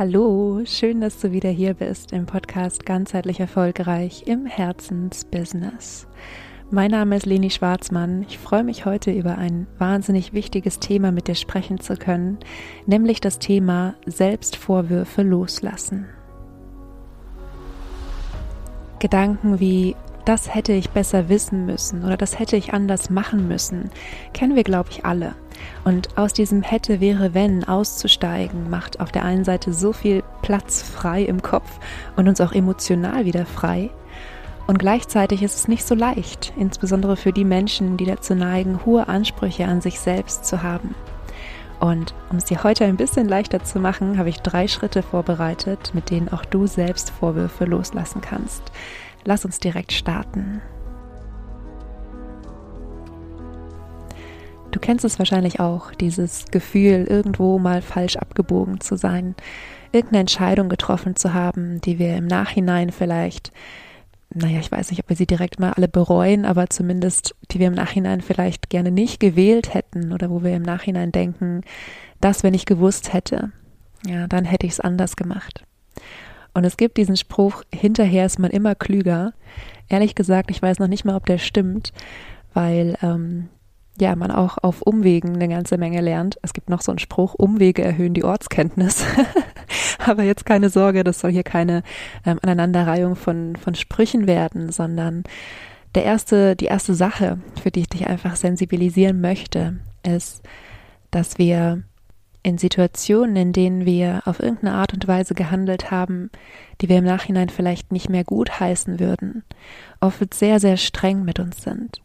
Hallo, schön, dass du wieder hier bist im Podcast Ganzheitlich Erfolgreich im Herzensbusiness. Mein Name ist Leni Schwarzmann. Ich freue mich heute über ein wahnsinnig wichtiges Thema mit dir sprechen zu können, nämlich das Thema Selbstvorwürfe loslassen. Gedanken wie das hätte ich besser wissen müssen oder das hätte ich anders machen müssen, kennen wir, glaube ich, alle. Und aus diesem hätte, wäre, wenn auszusteigen, macht auf der einen Seite so viel Platz frei im Kopf und uns auch emotional wieder frei. Und gleichzeitig ist es nicht so leicht, insbesondere für die Menschen, die dazu neigen, hohe Ansprüche an sich selbst zu haben. Und um es dir heute ein bisschen leichter zu machen, habe ich drei Schritte vorbereitet, mit denen auch du selbst Vorwürfe loslassen kannst. Lass uns direkt starten. Du kennst es wahrscheinlich auch, dieses Gefühl, irgendwo mal falsch abgebogen zu sein, irgendeine Entscheidung getroffen zu haben, die wir im Nachhinein vielleicht, naja, ich weiß nicht, ob wir sie direkt mal alle bereuen, aber zumindest, die wir im Nachhinein vielleicht gerne nicht gewählt hätten oder wo wir im Nachhinein denken, das, wenn ich gewusst hätte, ja, dann hätte ich es anders gemacht. Und es gibt diesen Spruch, hinterher ist man immer klüger. Ehrlich gesagt, ich weiß noch nicht mal, ob der stimmt, weil ähm, ja, man auch auf Umwegen eine ganze Menge lernt. Es gibt noch so einen Spruch, Umwege erhöhen die Ortskenntnis. Aber jetzt keine Sorge, das soll hier keine ähm, Aneinanderreihung von, von Sprüchen werden, sondern der erste, die erste Sache, für die ich dich einfach sensibilisieren möchte, ist, dass wir in Situationen, in denen wir auf irgendeine Art und Weise gehandelt haben, die wir im Nachhinein vielleicht nicht mehr gut heißen würden, oft sehr, sehr streng mit uns sind.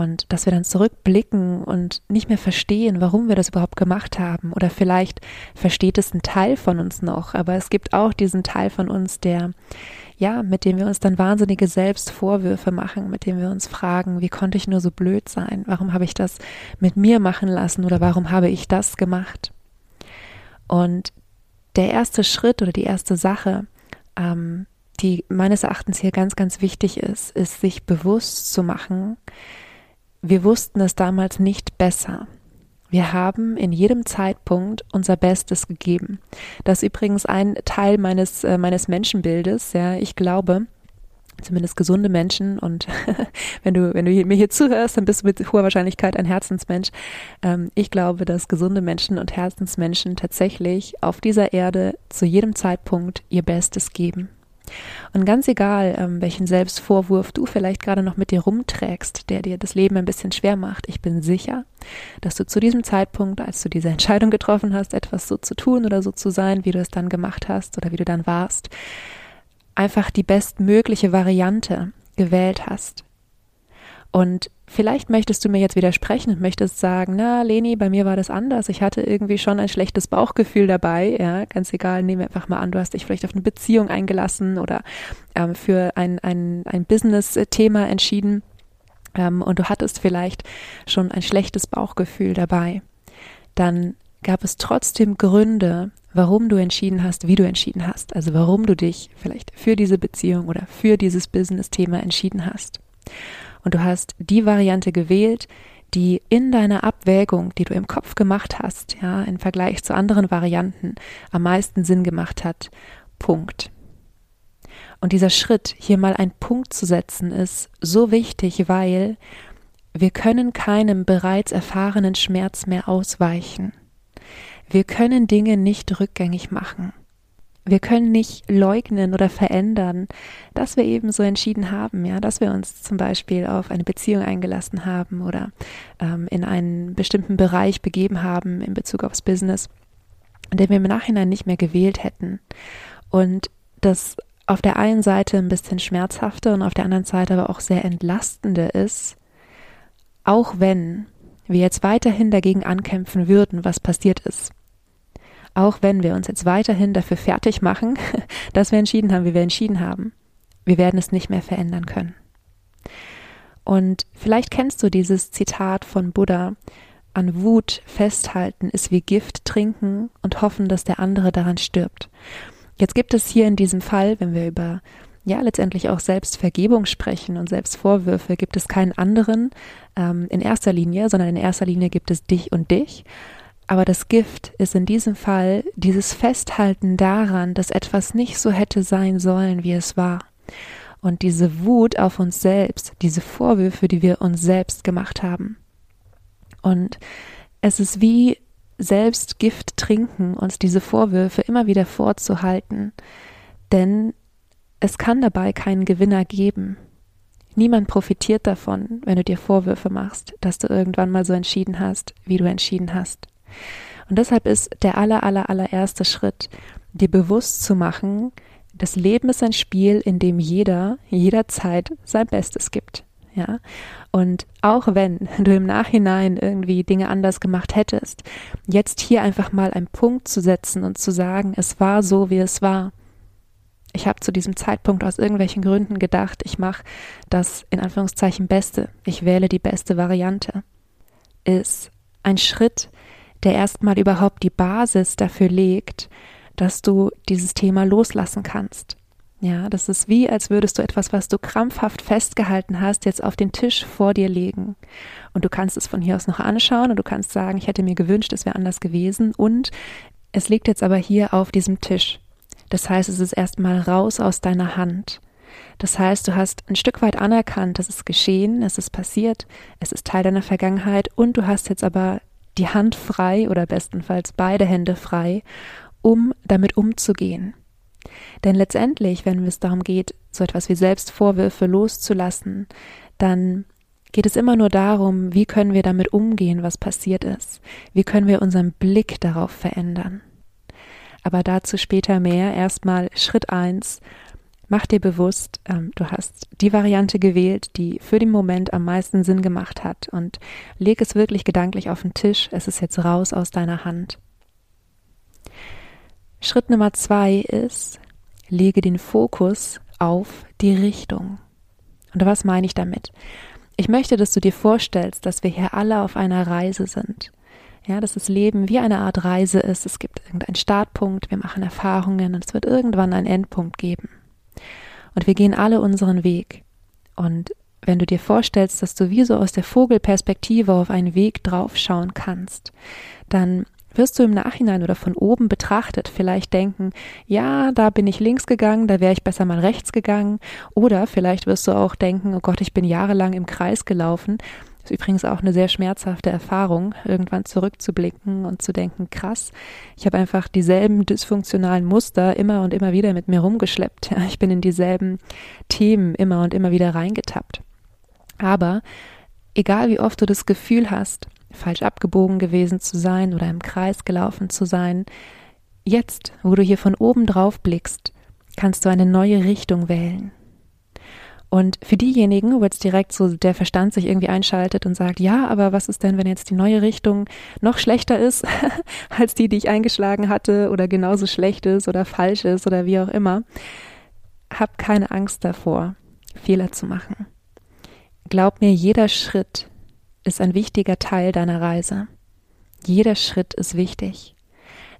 Und dass wir dann zurückblicken und nicht mehr verstehen, warum wir das überhaupt gemacht haben. Oder vielleicht versteht es ein Teil von uns noch, aber es gibt auch diesen Teil von uns, der, ja, mit dem wir uns dann wahnsinnige Selbstvorwürfe machen, mit dem wir uns fragen, wie konnte ich nur so blöd sein? Warum habe ich das mit mir machen lassen oder warum habe ich das gemacht? Und der erste Schritt oder die erste Sache, ähm, die meines Erachtens hier ganz, ganz wichtig ist, ist sich bewusst zu machen, wir wussten es damals nicht besser. Wir haben in jedem Zeitpunkt unser Bestes gegeben. Das ist übrigens ein Teil meines, äh, meines Menschenbildes. Ja, ich glaube, zumindest gesunde Menschen und wenn du, wenn du mir hier zuhörst, dann bist du mit hoher Wahrscheinlichkeit ein Herzensmensch. Ähm, ich glaube, dass gesunde Menschen und Herzensmenschen tatsächlich auf dieser Erde zu jedem Zeitpunkt ihr Bestes geben. Und ganz egal, ähm, welchen Selbstvorwurf du vielleicht gerade noch mit dir rumträgst, der dir das Leben ein bisschen schwer macht, ich bin sicher, dass du zu diesem Zeitpunkt, als du diese Entscheidung getroffen hast, etwas so zu tun oder so zu sein, wie du es dann gemacht hast oder wie du dann warst, einfach die bestmögliche Variante gewählt hast. Und vielleicht möchtest du mir jetzt widersprechen und möchtest sagen, na, Leni, bei mir war das anders. Ich hatte irgendwie schon ein schlechtes Bauchgefühl dabei. Ja, ganz egal, nehmen wir einfach mal an, du hast dich vielleicht auf eine Beziehung eingelassen oder ähm, für ein, ein, ein Business-Thema entschieden ähm, und du hattest vielleicht schon ein schlechtes Bauchgefühl dabei. Dann gab es trotzdem Gründe, warum du entschieden hast, wie du entschieden hast. Also warum du dich vielleicht für diese Beziehung oder für dieses Business-Thema entschieden hast und du hast die Variante gewählt, die in deiner Abwägung, die du im Kopf gemacht hast, ja, im Vergleich zu anderen Varianten am meisten Sinn gemacht hat. Punkt. Und dieser Schritt, hier mal einen Punkt zu setzen, ist so wichtig, weil wir können keinem bereits erfahrenen Schmerz mehr ausweichen. Wir können Dinge nicht rückgängig machen. Wir können nicht leugnen oder verändern, dass wir eben so entschieden haben, ja, dass wir uns zum Beispiel auf eine Beziehung eingelassen haben oder ähm, in einen bestimmten Bereich begeben haben in Bezug aufs Business, den wir im Nachhinein nicht mehr gewählt hätten. Und das auf der einen Seite ein bisschen schmerzhafter und auf der anderen Seite aber auch sehr entlastende ist, auch wenn wir jetzt weiterhin dagegen ankämpfen würden, was passiert ist auch wenn wir uns jetzt weiterhin dafür fertig machen, dass wir entschieden haben, wie wir entschieden haben, wir werden es nicht mehr verändern können. Und vielleicht kennst du dieses Zitat von Buddha, an Wut festhalten ist wie Gift trinken und hoffen, dass der andere daran stirbt. Jetzt gibt es hier in diesem Fall, wenn wir über ja letztendlich auch Selbstvergebung sprechen und Selbstvorwürfe, gibt es keinen anderen ähm, in erster Linie, sondern in erster Linie gibt es dich und dich. Aber das Gift ist in diesem Fall dieses Festhalten daran, dass etwas nicht so hätte sein sollen, wie es war. Und diese Wut auf uns selbst, diese Vorwürfe, die wir uns selbst gemacht haben. Und es ist wie selbst Gift trinken, uns diese Vorwürfe immer wieder vorzuhalten. Denn es kann dabei keinen Gewinner geben. Niemand profitiert davon, wenn du dir Vorwürfe machst, dass du irgendwann mal so entschieden hast, wie du entschieden hast. Und deshalb ist der aller, aller, allererste Schritt, dir bewusst zu machen, das Leben ist ein Spiel, in dem jeder jederzeit sein Bestes gibt. Ja. Und auch wenn du im Nachhinein irgendwie Dinge anders gemacht hättest, jetzt hier einfach mal einen Punkt zu setzen und zu sagen, es war so, wie es war. Ich habe zu diesem Zeitpunkt aus irgendwelchen Gründen gedacht, ich mache das in Anführungszeichen Beste, ich wähle die beste Variante, ist ein Schritt, der erstmal überhaupt die Basis dafür legt, dass du dieses Thema loslassen kannst. Ja, das ist wie, als würdest du etwas, was du krampfhaft festgehalten hast, jetzt auf den Tisch vor dir legen. Und du kannst es von hier aus noch anschauen und du kannst sagen, ich hätte mir gewünscht, es wäre anders gewesen. Und es liegt jetzt aber hier auf diesem Tisch. Das heißt, es ist erstmal raus aus deiner Hand. Das heißt, du hast ein Stück weit anerkannt, dass es geschehen, es ist passiert, es ist Teil deiner Vergangenheit und du hast jetzt aber die Hand frei oder bestenfalls beide Hände frei, um damit umzugehen. Denn letztendlich, wenn es darum geht, so etwas wie Selbstvorwürfe loszulassen, dann geht es immer nur darum, wie können wir damit umgehen, was passiert ist, wie können wir unseren Blick darauf verändern. Aber dazu später mehr. Erstmal Schritt eins: Mach dir bewusst, ähm, du hast die Variante gewählt, die für den Moment am meisten Sinn gemacht hat und leg es wirklich gedanklich auf den Tisch. Es ist jetzt raus aus deiner Hand. Schritt Nummer zwei ist, lege den Fokus auf die Richtung. Und was meine ich damit? Ich möchte, dass du dir vorstellst, dass wir hier alle auf einer Reise sind. Ja, dass das Leben wie eine Art Reise ist. Es gibt irgendeinen Startpunkt, wir machen Erfahrungen und es wird irgendwann einen Endpunkt geben. Und wir gehen alle unseren Weg. Und wenn du dir vorstellst, dass du wie so aus der Vogelperspektive auf einen Weg draufschauen kannst, dann wirst du im Nachhinein oder von oben betrachtet vielleicht denken, ja, da bin ich links gegangen, da wäre ich besser mal rechts gegangen. Oder vielleicht wirst du auch denken, oh Gott, ich bin jahrelang im Kreis gelaufen. Ist übrigens auch eine sehr schmerzhafte Erfahrung, irgendwann zurückzublicken und zu denken, krass, ich habe einfach dieselben dysfunktionalen Muster immer und immer wieder mit mir rumgeschleppt. Ja, ich bin in dieselben Themen immer und immer wieder reingetappt. Aber egal wie oft du das Gefühl hast, falsch abgebogen gewesen zu sein oder im Kreis gelaufen zu sein. Jetzt, wo du hier von oben drauf blickst, kannst du eine neue Richtung wählen. Und für diejenigen, wo jetzt direkt so der Verstand sich irgendwie einschaltet und sagt, ja, aber was ist denn, wenn jetzt die neue Richtung noch schlechter ist als die, die ich eingeschlagen hatte oder genauso schlecht ist oder falsch ist oder wie auch immer, hab keine Angst davor, Fehler zu machen. Glaub mir, jeder Schritt, ist ein wichtiger Teil deiner Reise. Jeder Schritt ist wichtig.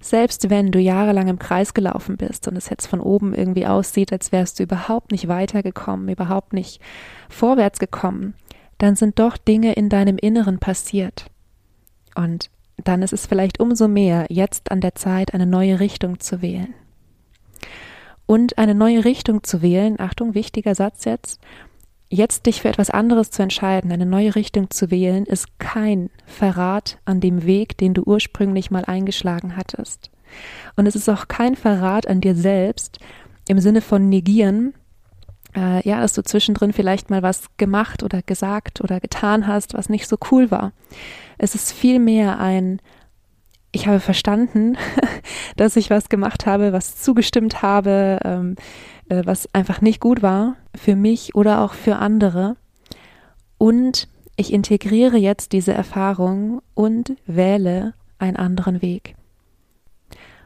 Selbst wenn du jahrelang im Kreis gelaufen bist und es jetzt von oben irgendwie aussieht, als wärst du überhaupt nicht weitergekommen, überhaupt nicht vorwärts gekommen, dann sind doch Dinge in deinem Inneren passiert. Und dann ist es vielleicht umso mehr jetzt an der Zeit, eine neue Richtung zu wählen. Und eine neue Richtung zu wählen, Achtung, wichtiger Satz jetzt, Jetzt dich für etwas anderes zu entscheiden, eine neue Richtung zu wählen, ist kein Verrat an dem Weg, den du ursprünglich mal eingeschlagen hattest. Und es ist auch kein Verrat an dir selbst im Sinne von negieren, äh, ja, dass du zwischendrin vielleicht mal was gemacht oder gesagt oder getan hast, was nicht so cool war. Es ist vielmehr ein ich habe verstanden, dass ich was gemacht habe, was zugestimmt habe, ähm, äh, was einfach nicht gut war für mich oder auch für andere. Und ich integriere jetzt diese Erfahrung und wähle einen anderen Weg.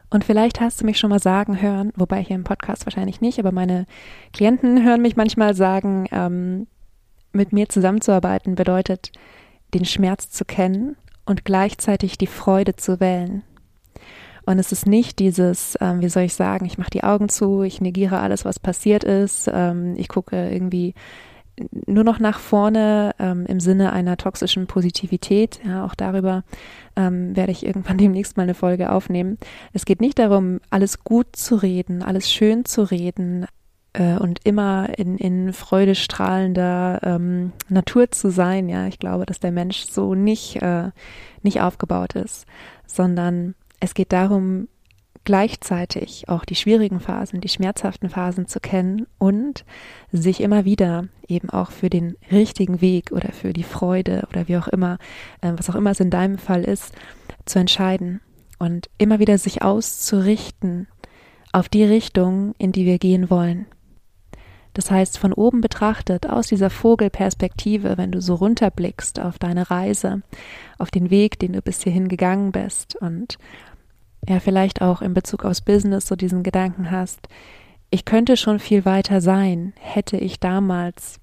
Und vielleicht hast du mich schon mal sagen hören, wobei hier im Podcast wahrscheinlich nicht, aber meine Klienten hören mich manchmal sagen, ähm, mit mir zusammenzuarbeiten bedeutet, den Schmerz zu kennen und gleichzeitig die Freude zu wählen. Und es ist nicht dieses, ähm, wie soll ich sagen, ich mache die Augen zu, ich negiere alles, was passiert ist, ähm, ich gucke irgendwie nur noch nach vorne ähm, im Sinne einer toxischen Positivität. Ja, auch darüber ähm, werde ich irgendwann demnächst mal eine Folge aufnehmen. Es geht nicht darum, alles gut zu reden, alles schön zu reden äh, und immer in, in freudestrahlender ähm, Natur zu sein. Ja, ich glaube, dass der Mensch so nicht, äh, nicht aufgebaut ist, sondern es geht darum, gleichzeitig auch die schwierigen Phasen, die schmerzhaften Phasen zu kennen und sich immer wieder eben auch für den richtigen Weg oder für die Freude oder wie auch immer, äh, was auch immer es in deinem Fall ist, zu entscheiden und immer wieder sich auszurichten auf die Richtung, in die wir gehen wollen. Das heißt, von oben betrachtet, aus dieser Vogelperspektive, wenn du so runterblickst auf deine Reise, auf den Weg, den du bis hierhin gegangen bist und ja vielleicht auch in Bezug aufs Business so diesen Gedanken hast, ich könnte schon viel weiter sein, hätte ich damals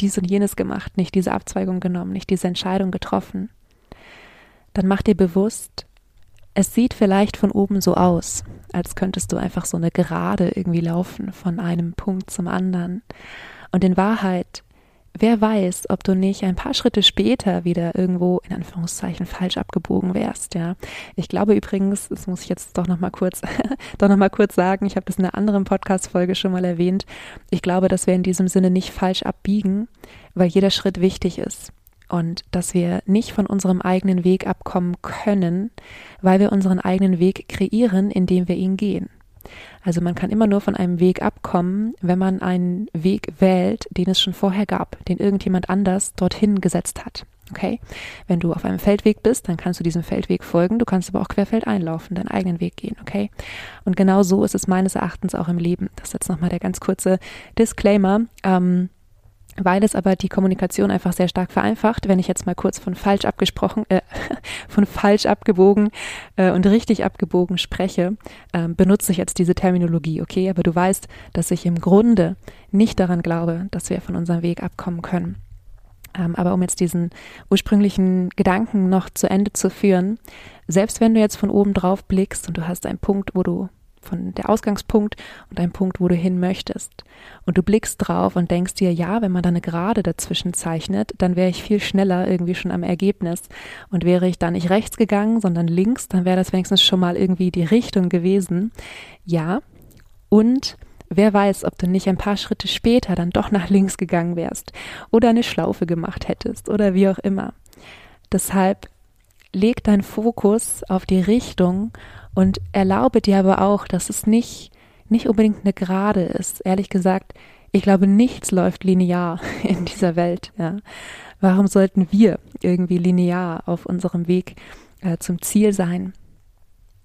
dies und jenes gemacht, nicht diese Abzweigung genommen, nicht diese Entscheidung getroffen, dann mach dir bewusst, es sieht vielleicht von oben so aus, als könntest du einfach so eine Gerade irgendwie laufen von einem Punkt zum anderen. Und in Wahrheit Wer weiß, ob du nicht ein paar Schritte später wieder irgendwo in Anführungszeichen falsch abgebogen wärst, ja. Ich glaube übrigens, das muss ich jetzt doch noch mal kurz, doch noch mal kurz sagen, ich habe das in einer anderen Podcast-Folge schon mal erwähnt. Ich glaube, dass wir in diesem Sinne nicht falsch abbiegen, weil jeder Schritt wichtig ist und dass wir nicht von unserem eigenen Weg abkommen können, weil wir unseren eigenen Weg kreieren, indem wir ihn gehen. Also man kann immer nur von einem Weg abkommen, wenn man einen Weg wählt, den es schon vorher gab, den irgendjemand anders dorthin gesetzt hat. Okay? Wenn du auf einem Feldweg bist, dann kannst du diesem Feldweg folgen, du kannst aber auch querfeld einlaufen, deinen eigenen Weg gehen, okay? Und genau so ist es meines Erachtens auch im Leben. Das ist jetzt nochmal der ganz kurze Disclaimer. Ähm, weil es aber die Kommunikation einfach sehr stark vereinfacht, wenn ich jetzt mal kurz von falsch abgesprochen, äh, von falsch abgebogen äh, und richtig abgebogen spreche, äh, benutze ich jetzt diese Terminologie, okay? Aber du weißt, dass ich im Grunde nicht daran glaube, dass wir von unserem Weg abkommen können. Ähm, aber um jetzt diesen ursprünglichen Gedanken noch zu Ende zu führen, selbst wenn du jetzt von oben drauf blickst und du hast einen Punkt, wo du von der Ausgangspunkt und ein Punkt, wo du hin möchtest. Und du blickst drauf und denkst dir, ja, wenn man da eine Gerade dazwischen zeichnet, dann wäre ich viel schneller irgendwie schon am Ergebnis. Und wäre ich da nicht rechts gegangen, sondern links, dann wäre das wenigstens schon mal irgendwie die Richtung gewesen. Ja. Und wer weiß, ob du nicht ein paar Schritte später dann doch nach links gegangen wärst oder eine Schlaufe gemacht hättest oder wie auch immer. Deshalb leg deinen Fokus auf die Richtung und erlaube dir aber auch, dass es nicht, nicht unbedingt eine Gerade ist. Ehrlich gesagt, ich glaube, nichts läuft linear in dieser Welt. Ja. Warum sollten wir irgendwie linear auf unserem Weg äh, zum Ziel sein?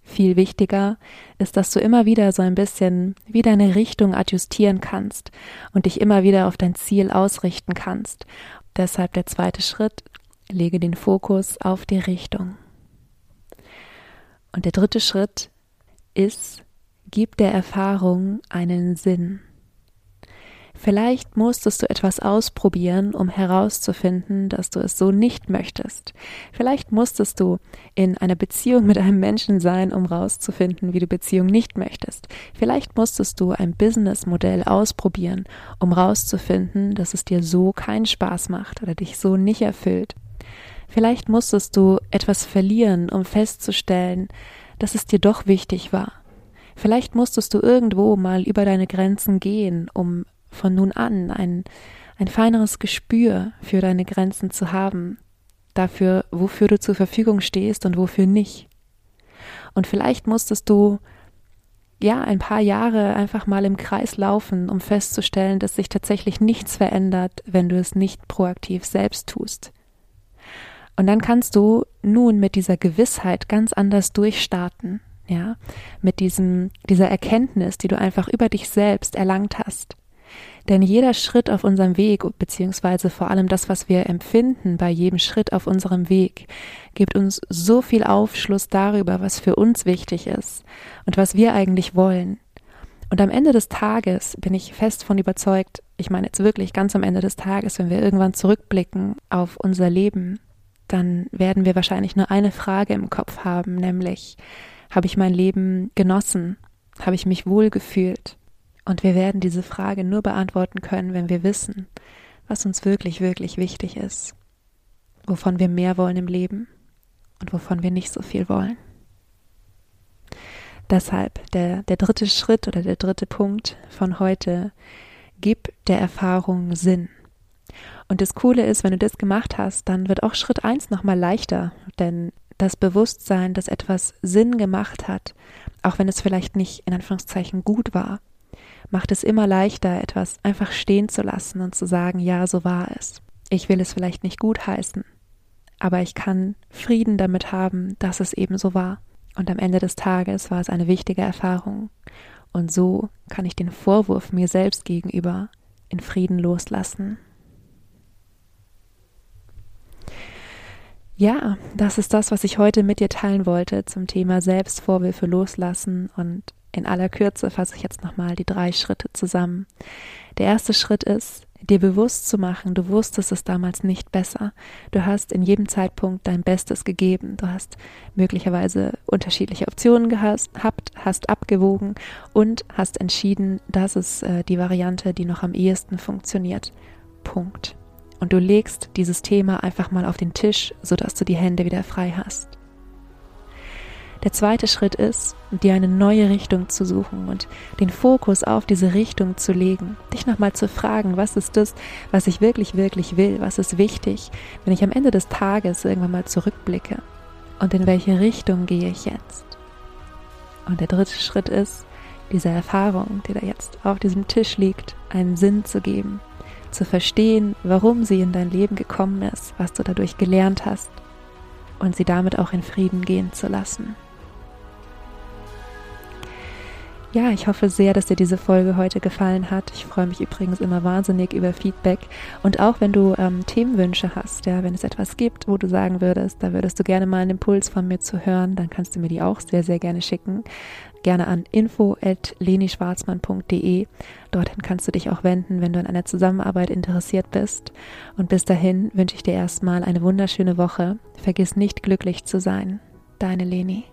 Viel wichtiger ist, dass du immer wieder so ein bisschen wie deine Richtung adjustieren kannst und dich immer wieder auf dein Ziel ausrichten kannst. Deshalb der zweite Schritt, lege den Fokus auf die Richtung. Und der dritte Schritt ist, gib der Erfahrung einen Sinn. Vielleicht musstest du etwas ausprobieren, um herauszufinden, dass du es so nicht möchtest. Vielleicht musstest du in einer Beziehung mit einem Menschen sein, um herauszufinden, wie du Beziehung nicht möchtest. Vielleicht musstest du ein Businessmodell ausprobieren, um herauszufinden, dass es dir so keinen Spaß macht oder dich so nicht erfüllt. Vielleicht musstest du etwas verlieren, um festzustellen, dass es dir doch wichtig war. Vielleicht musstest du irgendwo mal über deine Grenzen gehen, um von nun an ein, ein feineres Gespür für deine Grenzen zu haben, dafür, wofür du zur Verfügung stehst und wofür nicht. Und vielleicht musstest du ja ein paar Jahre einfach mal im Kreis laufen, um festzustellen, dass sich tatsächlich nichts verändert, wenn du es nicht proaktiv selbst tust. Und dann kannst du nun mit dieser Gewissheit ganz anders durchstarten, ja, mit diesem, dieser Erkenntnis, die du einfach über dich selbst erlangt hast. Denn jeder Schritt auf unserem Weg, beziehungsweise vor allem das, was wir empfinden bei jedem Schritt auf unserem Weg, gibt uns so viel Aufschluss darüber, was für uns wichtig ist und was wir eigentlich wollen. Und am Ende des Tages bin ich fest von überzeugt, ich meine jetzt wirklich ganz am Ende des Tages, wenn wir irgendwann zurückblicken auf unser Leben, dann werden wir wahrscheinlich nur eine Frage im Kopf haben, nämlich, habe ich mein Leben genossen? Habe ich mich wohl gefühlt? Und wir werden diese Frage nur beantworten können, wenn wir wissen, was uns wirklich, wirklich wichtig ist, wovon wir mehr wollen im Leben und wovon wir nicht so viel wollen. Deshalb der, der dritte Schritt oder der dritte Punkt von heute, gib der Erfahrung Sinn. Und das Coole ist, wenn du das gemacht hast, dann wird auch Schritt eins nochmal leichter, denn das Bewusstsein, dass etwas Sinn gemacht hat, auch wenn es vielleicht nicht in Anführungszeichen gut war, macht es immer leichter, etwas einfach stehen zu lassen und zu sagen, ja, so war es. Ich will es vielleicht nicht gut heißen, aber ich kann Frieden damit haben, dass es eben so war. Und am Ende des Tages war es eine wichtige Erfahrung. Und so kann ich den Vorwurf mir selbst gegenüber in Frieden loslassen. Ja, das ist das, was ich heute mit dir teilen wollte zum Thema Selbstvorwürfe loslassen und in aller Kürze fasse ich jetzt nochmal die drei Schritte zusammen. Der erste Schritt ist, dir bewusst zu machen, du wusstest es damals nicht besser. Du hast in jedem Zeitpunkt dein Bestes gegeben. Du hast möglicherweise unterschiedliche Optionen gehabt, hast abgewogen und hast entschieden, das ist äh, die Variante, die noch am ehesten funktioniert. Punkt. Und du legst dieses Thema einfach mal auf den Tisch, sodass du die Hände wieder frei hast. Der zweite Schritt ist, dir eine neue Richtung zu suchen und den Fokus auf diese Richtung zu legen. Dich nochmal zu fragen, was ist das, was ich wirklich, wirklich will? Was ist wichtig, wenn ich am Ende des Tages irgendwann mal zurückblicke? Und in welche Richtung gehe ich jetzt? Und der dritte Schritt ist, dieser Erfahrung, die da jetzt auf diesem Tisch liegt, einen Sinn zu geben, zu verstehen, warum sie in dein Leben gekommen ist, was du dadurch gelernt hast und sie damit auch in Frieden gehen zu lassen. Ja, ich hoffe sehr, dass dir diese Folge heute gefallen hat. Ich freue mich übrigens immer wahnsinnig über Feedback. Und auch wenn du ähm, Themenwünsche hast, ja, wenn es etwas gibt, wo du sagen würdest, da würdest du gerne mal einen Impuls von mir zu hören, dann kannst du mir die auch sehr, sehr gerne schicken. Gerne an info.lenischwarzmann.de. Dorthin kannst du dich auch wenden, wenn du an einer Zusammenarbeit interessiert bist. Und bis dahin wünsche ich dir erstmal eine wunderschöne Woche. Vergiss nicht glücklich zu sein. Deine Leni.